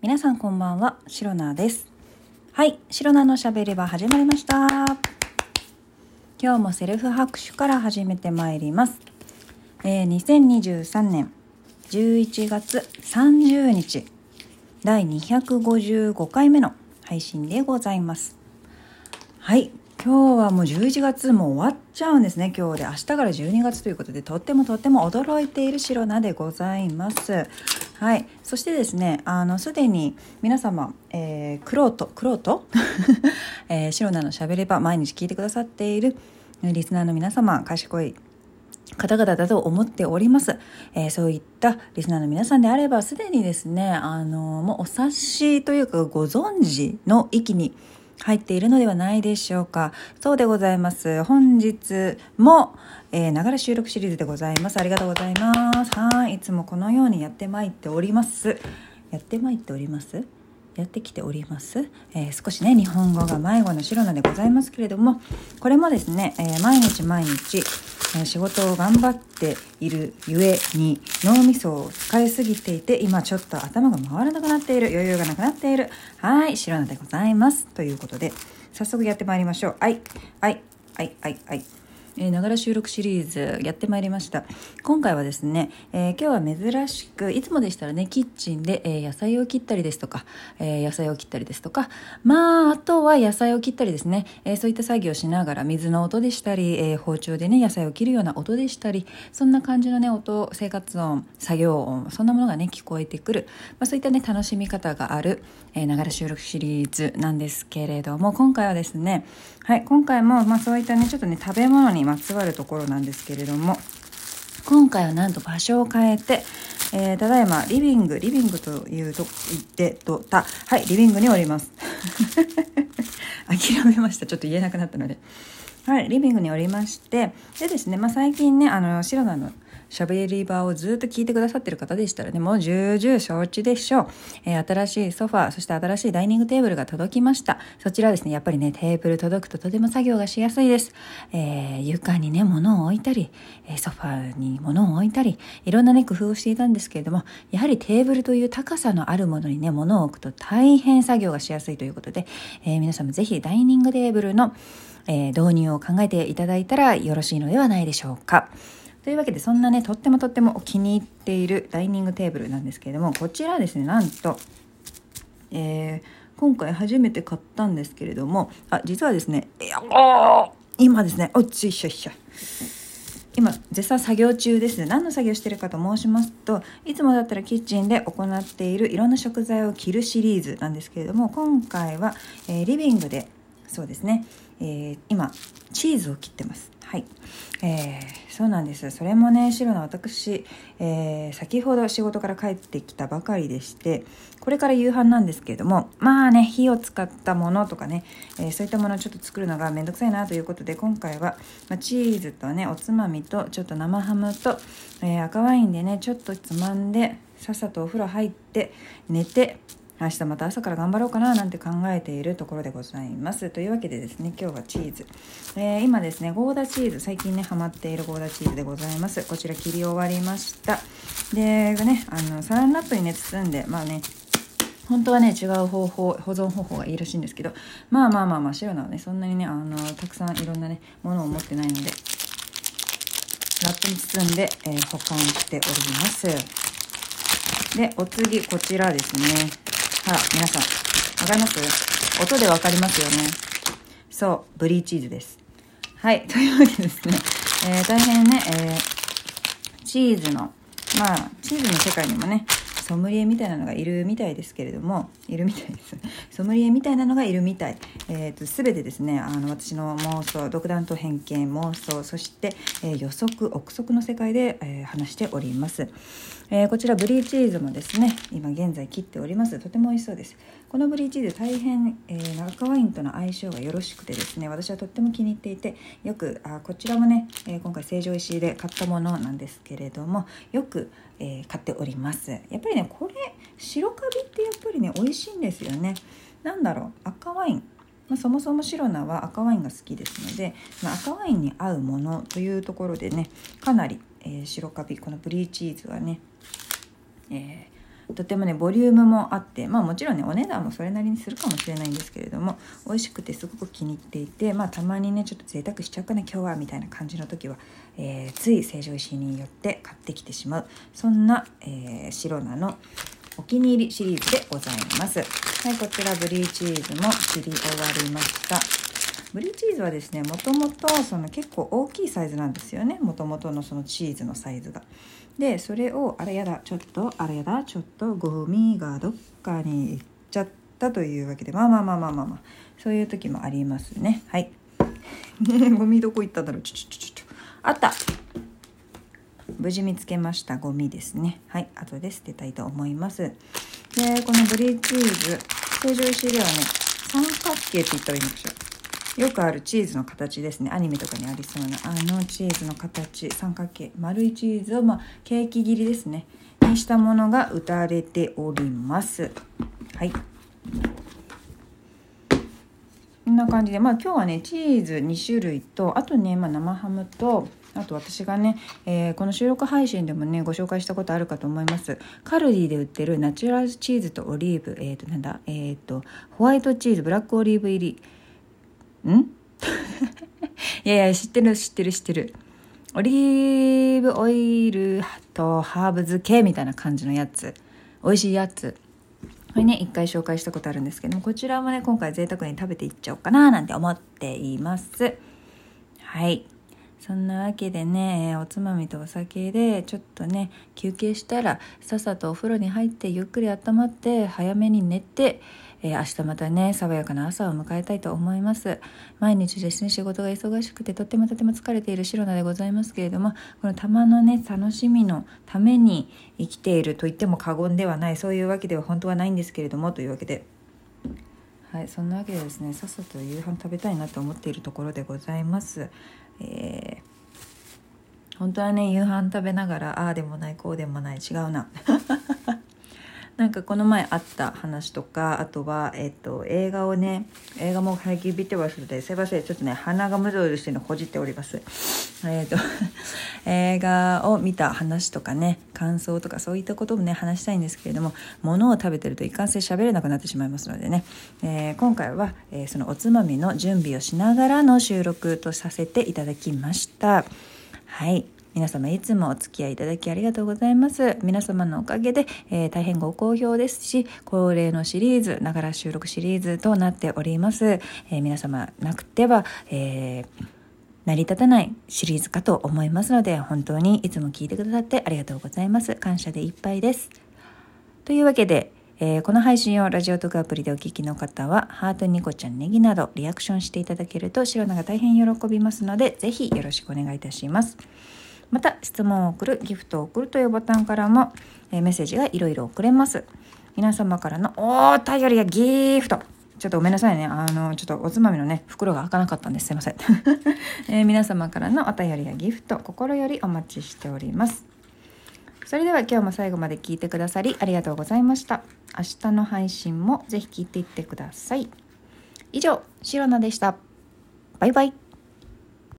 皆さんこんばんは、シロナです。はい、シロナのしゃべり場始まりました。今日もセルフ拍手から始めてまいります。えー、2023年11月30日、第255回目の配信でございます。はい、今日はもう11月も終わっちゃうんですね今日で明日から12月ということでとってもとっても驚いているシロナでございますはい。そしてですねあのすでに皆様、えー、クロートクロート、えー、シロナのしゃべれば毎日聞いてくださっているリスナーの皆様賢い方々だと思っております、えー、そういったリスナーの皆さんであればすでにですねあのもうお察しというかご存知の域に入っているのではないでしょうか。そうでございます。本日も、えー、ながら収録シリーズでございます。ありがとうございます。はい。いつもこのようにやってまいっております。やってまいっております？やってきております、えー、少しね日本語が迷子の白菜でございますけれどもこれもですね、えー、毎日毎日、仕事を頑張っているゆえに脳みそを使いすぎていて今ちょっと頭が回らなくなっている余裕がなくなっている。はい白菜でございます。ということで早速やってまいりましょう。はい。はい。はい。はい。はい。えながら収録シリーズやってまいりました。今回はですね、えー、今日は珍しくいつもでしたらねキッチンで、えー、野菜を切ったりですとか、えー、野菜を切ったりですとかまああとは野菜を切ったりですね、えそういった作業をしながら水の音でしたり、え包丁でね野菜を切るような音でしたりそんな感じのね音生活音作業音そんなものがね聞こえてくる、まあ、そういったね楽しみ方があるながら収録シリーズなんですけれども今回はですねはい今回もまあそういったねちょっとね食べ物にまつわるところなんですけれども。今回はなんと場所を変えて、えー、ただいまリビングリビングというと言ってとた。はいリビングにおります。諦めました。ちょっと言えなくなったので。はいリビングにおりましてでですね、まあ、最近ねあの白菜のしゃべり場をずっと聞いてくださってる方でしたらね、もう重々承知でしょう。えー、新しいソファー、そして新しいダイニングテーブルが届きました。そちらですね、やっぱりね、テーブル届くととても作業がしやすいです。えー、床にね、物を置いたり、え、ソファーに物を置いたり、いろんなね、工夫をしていたんですけれども、やはりテーブルという高さのあるものにね、物を置くと大変作業がしやすいということで、え皆さんもぜひダイニングテーブルの、え導入を考えていただいたらよろしいのではないでしょうか。というわけでそんなねとってもとってもお気に入っているダイニングテーブルなんですけれどもこちらですねなんと、えー、今回初めて買ったんですけれどもあ実はですね今ですねおっちいしょいしょ今絶賛作業中です何の作業してるかと申しますといつもだったらキッチンで行っているいろんな食材を切るシリーズなんですけれども今回は、えー、リビングでそうですね、えー、今チーズを切ってます。はい、えー、そうなんです。それもね白の私、えー、先ほど仕事から帰ってきたばかりでしてこれから夕飯なんですけれどもまあね火を使ったものとかね、えー、そういったものをちょっと作るのがめんどくさいなということで今回は、まあ、チーズとねおつまみとちょっと生ハムと、え赤ワインでねちょっとつまんでさっさとお風呂入って寝て明日また朝から頑張ろうかななんて考えているところでございます。というわけでですね今日はチーズ、えー、今ですねゴーダチーズ最近ねハマっているゴーダチーズでございます。こちら切り終わりました。でねあのサランラップにね包んでまあね本当はね違う方法保存方法がいいらしいんですけどまあまあまあまあ白菜はねそんなにねあのたくさんいろんなねものを持ってないのでラップに包んで、えー、保管しております。でお次こちらですね。ほら、皆さん、わかります？音でわかりますよね。そう、ブリーチーズです。はい、というわけでですね、えー、大変ね、えー、チーズの、まあ、チーズの世界にもね、ソムリエみたいなのがいるみたいですけれども、いるみたいです。ソムリエみたいなのがいるみたい。え、ー、と、すべてですね、あの、私の妄想、独断と偏見、妄想、そして、えー、予測、憶測の世界で、えー、話しております。えー、こちらブリーチーズもですね今現在切っておりますとても美味しそうですこのブリーチーズ大変、えー、赤ワインとの相性がよろしくてですね私はとっても気に入っていてよくあこちらもね、えー、今回成城石井で買ったものなんですけれどもよく、え買っております。やっぱりねこれ白カビってやっぱりね美味しいんですよね。なんだろう赤ワイン。まあ、そもそも白菜は赤ワインが好きですので、まあ、赤ワインに合うものというところでねかなり、えー、白カビこのブリーチーズはね、えー、とてもねボリュームもあってまあもちろんねお値段もそれなりにするかもしれないんですけれども美味しくてすごく気に入っていてまあたまにねちょっと贅沢しちゃうかな今日はみたいな感じの時は、えー、つい成城石井によって買ってきてしまうそんな、えー、白菜のお気に入りシリーズでございます。はいこちらブリーチーズも切り終わりました。ブリーチーズはですねもともとその結構大きいサイズなんですよね。もともとのそのチーズのサイズが。でそれをあれやだちょっとあれやだちょっとゴミがどっかに行っちゃったというわけでまあまあまあまあまあまあそういう時もありますね。はい。ゴミどこ行ったんだろう。ちょちょちょちょ。あった。無事見つけました。ゴミですね。はい。後で捨てたいと思います。でこのブリーチーズ成城石ではね三角形って言ったらいいのかしらよくあるチーズの形ですね。アニメとかにありそうなあのチーズの形。三角形。丸いチーズを、まあ、ケーキ切りですね。にしたものが打たれております。はい。こんな感じで。まあ今日はねチーズ2種類とあとね、まあ、生ハムとあと私がね、えー、この収録配信でもねご紹介したことあるかと思います。カルディで売ってるナチュラルチーズとオリーブ。えっ、ー、となんだ？えっ、ー、とホワイトチーズブラックオリーブ入り。ん？いやいや知ってる知ってる知ってる。オリーブオイルとハーブ漬けみたいな感じのやつ。美味しいやつ。これね一回紹介したことあるんですけどもこちらもね今回贅沢に食べていっちゃおうかななんて思っています。はい。そんなわけでねおつまみとお酒でちょっとね休憩したらさっさとお風呂に入ってゆっくり温まって早めに寝てえー、明日またね爽やかな朝を迎えたいと思います。毎日ですね仕事が忙しくてとってもとても疲れている白菜でございますけれどもこの玉のね楽しみのために生きていると言っても過言ではないそういうわけでは本当はないんですけれどもというわけで。はい、そんなわけでですねさっさと夕飯食べたいなと思っているところでございます。えー、本当はね夕飯食べながらああでもないこうでもない違うな。なんかこの前あった話とかあとは、えっと、映画をね映画も最近見てますのですいませんちょっとね鼻がむずむずしてのほじっております。えっと 映画を見た話とかね感想とかそういったこともね話したいんですけれども物を食べてるといかんせん喋れなくなってしまいますのでね、えー、今回は、えー、そのおつまみの準備をしながらの収録とさせていただきました。はい。皆様いつもお付き合いいただきありがとうございます。皆様のおかげで、えー、大変ご好評ですし、恒例のシリーズ、ながら収録シリーズとなっております。えー、皆様なくては、えー成り立たないシリーズかと思いますので本当にいつも聞いてくださってありがとうございます感謝でいっぱいですというわけで、えー、この配信をラジオトークアプリでお聞きの方はハートニコちゃんネギなどリアクションしていただけると白菜が大変喜びますのでぜひよろしくお願いいたしますまた質問を送るギフトを送るというボタンからも、えメッセージがいろいろ送れます皆様からのお便りやギフトちょっとごめんなさいね。あの、ちょっとおつまみのね、袋が開かなかったんです。すいません。えー、皆様からのお便りやギフト、心よりお待ちしております。それでは今日も最後まで聞いてくださりありがとうございました。明日の配信もぜひ聞いていってください。以上、シロナでした。バイバイ。